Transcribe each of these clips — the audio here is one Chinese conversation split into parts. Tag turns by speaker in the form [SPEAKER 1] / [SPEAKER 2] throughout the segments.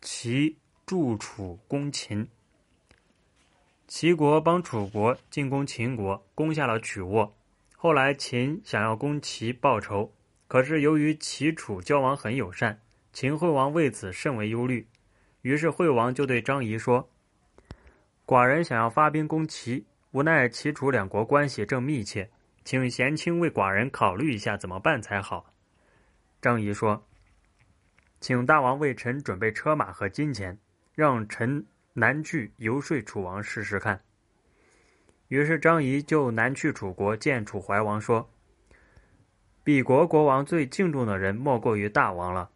[SPEAKER 1] 齐助楚攻秦。齐国帮楚国进攻秦国，攻下了曲沃。后来秦想要攻齐报仇，可是由于齐楚交往很友善，秦惠王为此甚为忧虑。于是惠王就对张仪说：“寡人想要发兵攻齐，无奈齐楚两国关系正密切，请贤卿为寡人考虑一下怎么办才好。”张仪说：“请大王为臣准备车马和金钱，让臣。”南去游说楚王试试看。于是张仪就南去楚国见楚怀王说：“鄙国国王最敬重的人莫过于大王了，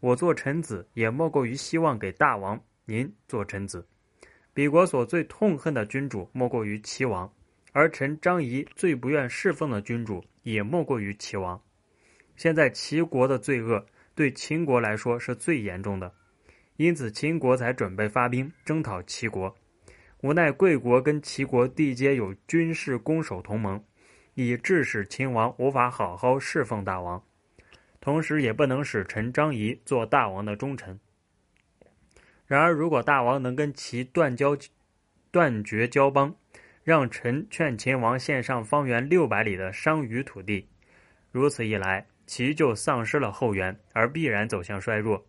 [SPEAKER 1] 我做臣子也莫过于希望给大王您做臣子。鄙国所最痛恨的君主莫过于齐王，而臣张仪最不愿侍奉的君主也莫过于齐王。现在齐国的罪恶对秦国来说是最严重的。”因此，秦国才准备发兵征讨齐国，无奈贵国跟齐国缔结有军事攻守同盟，以致使秦王无法好好侍奉大王，同时也不能使臣张仪做大王的忠臣。然而，如果大王能跟齐断交、断绝交邦，让臣劝秦王献上方圆六百里的商於土地，如此一来，齐就丧失了后援，而必然走向衰弱。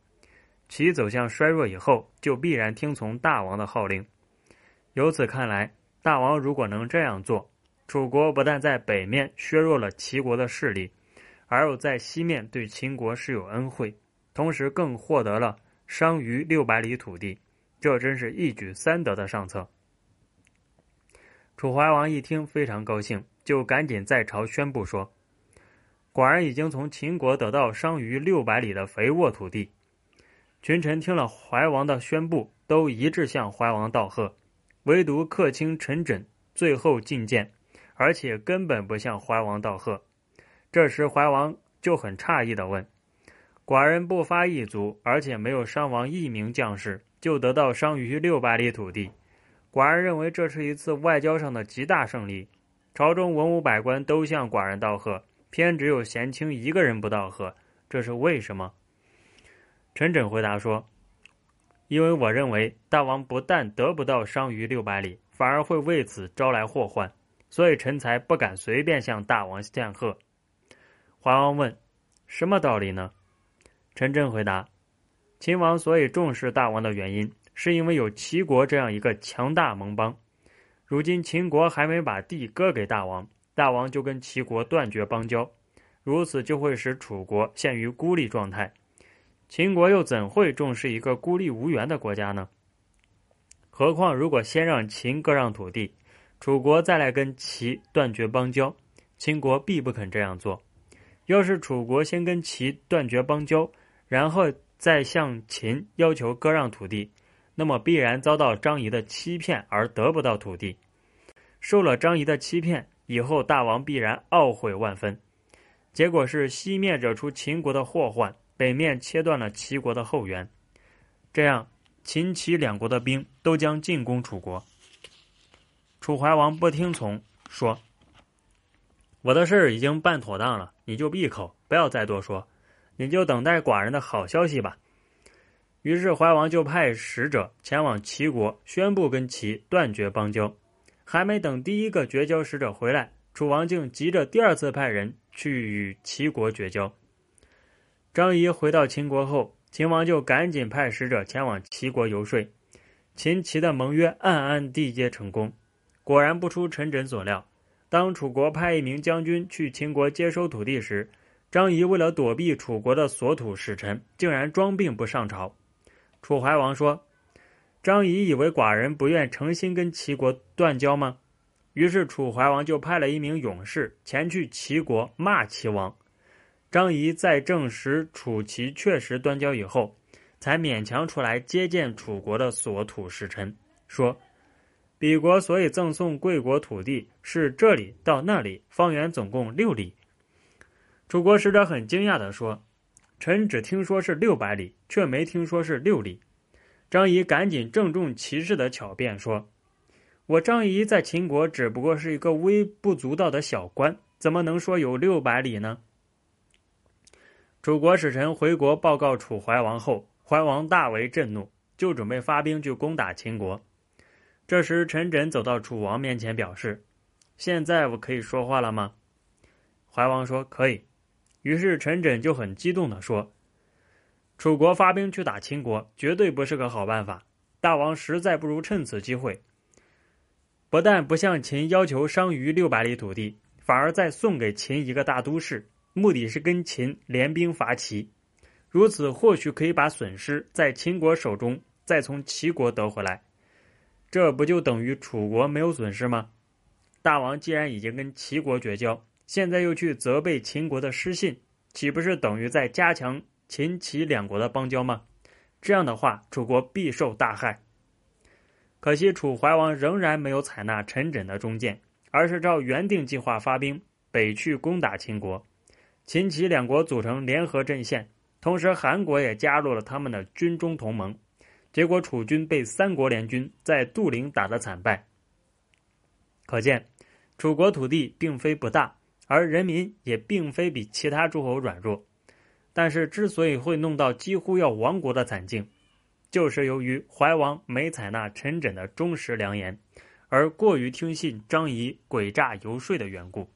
[SPEAKER 1] 其走向衰弱以后，就必然听从大王的号令。由此看来，大王如果能这样做，楚国不但在北面削弱了齐国的势力，而又在西面对秦国是有恩惠，同时更获得了商于六百里土地，这真是一举三得的上策。楚怀王一听非常高兴，就赶紧在朝宣布说：“寡人已经从秦国得到商于六百里的肥沃土地。”群臣听了怀王的宣布，都一致向怀王道贺，唯独客卿陈轸最后进谏，而且根本不向怀王道贺。这时怀王就很诧异地问：“寡人不发一卒，而且没有伤亡一名将士，就得到商于六百里土地。寡人认为这是一次外交上的极大胜利，朝中文武百官都向寡人道贺，偏只有贤卿一个人不道贺，这是为什么？”陈轸回答说：“因为我认为大王不但得不到商于六百里，反而会为此招来祸患，所以臣才不敢随便向大王献贺。”怀王问：“什么道理呢？”陈真回答：“秦王所以重视大王的原因，是因为有齐国这样一个强大盟邦。如今秦国还没把地割给大王，大王就跟齐国断绝邦交，如此就会使楚国陷于孤立状态。”秦国又怎会重视一个孤立无援的国家呢？何况如果先让秦割让土地，楚国再来跟齐断绝邦交，秦国必不肯这样做。要是楚国先跟齐断绝邦交，然后再向秦要求割让土地，那么必然遭到张仪的欺骗而得不到土地。受了张仪的欺骗以后，大王必然懊悔万分。结果是西面惹出秦国的祸患。北面切断了齐国的后援，这样秦齐两国的兵都将进攻楚国。楚怀王不听从，说：“我的事儿已经办妥当了，你就闭口，不要再多说，你就等待寡人的好消息吧。”于是怀王就派使者前往齐国，宣布跟齐断绝邦交。还没等第一个绝交使者回来，楚王竟急着第二次派人去与齐国绝交。张仪回到秦国后，秦王就赶紧派使者前往齐国游说，秦齐的盟约暗暗缔结成功。果然不出陈轸所料，当楚国派一名将军去秦国接收土地时，张仪为了躲避楚国的所土使臣，竟然装病不上朝。楚怀王说：“张仪以为寡人不愿诚心跟齐国断交吗？”于是楚怀王就派了一名勇士前去齐国骂齐王。张仪在证实楚齐确实断交以后，才勉强出来接见楚国的所土使臣，说：“彼国所以赠送贵国土地，是这里到那里，方圆总共六里。”楚国使者很惊讶地说：“臣只听说是六百里，却没听说是六里。”张仪赶紧郑重其事的巧辩说：“我张仪在秦国只不过是一个微不足道的小官，怎么能说有六百里呢？”楚国使臣回国报告楚怀王后，怀王大为震怒，就准备发兵去攻打秦国。这时，陈轸走到楚王面前，表示：“现在我可以说话了吗？”怀王说：“可以。”于是陈轸就很激动地说：“楚国发兵去打秦国，绝对不是个好办法。大王实在不如趁此机会，不但不向秦要求商于六百里土地，反而再送给秦一个大都市，目的是跟秦联兵伐齐。如此，或许可以把损失在秦国手中再从齐国得回来。这不就等于楚国没有损失吗？大王既然已经跟齐国绝交。”现在又去责备秦国的失信，岂不是等于在加强秦齐两国的邦交吗？这样的话，楚国必受大害。可惜楚怀王仍然没有采纳陈轸的忠谏，而是照原定计划发兵北去攻打秦国。秦齐两国组成联合阵线，同时韩国也加入了他们的军中同盟。结果楚军被三国联军在杜陵打得惨败。可见，楚国土地并非不大。而人民也并非比其他诸侯软弱，但是之所以会弄到几乎要亡国的惨境，就是由于怀王没采纳陈轸的忠实良言，而过于听信张仪诡诈游说的缘故。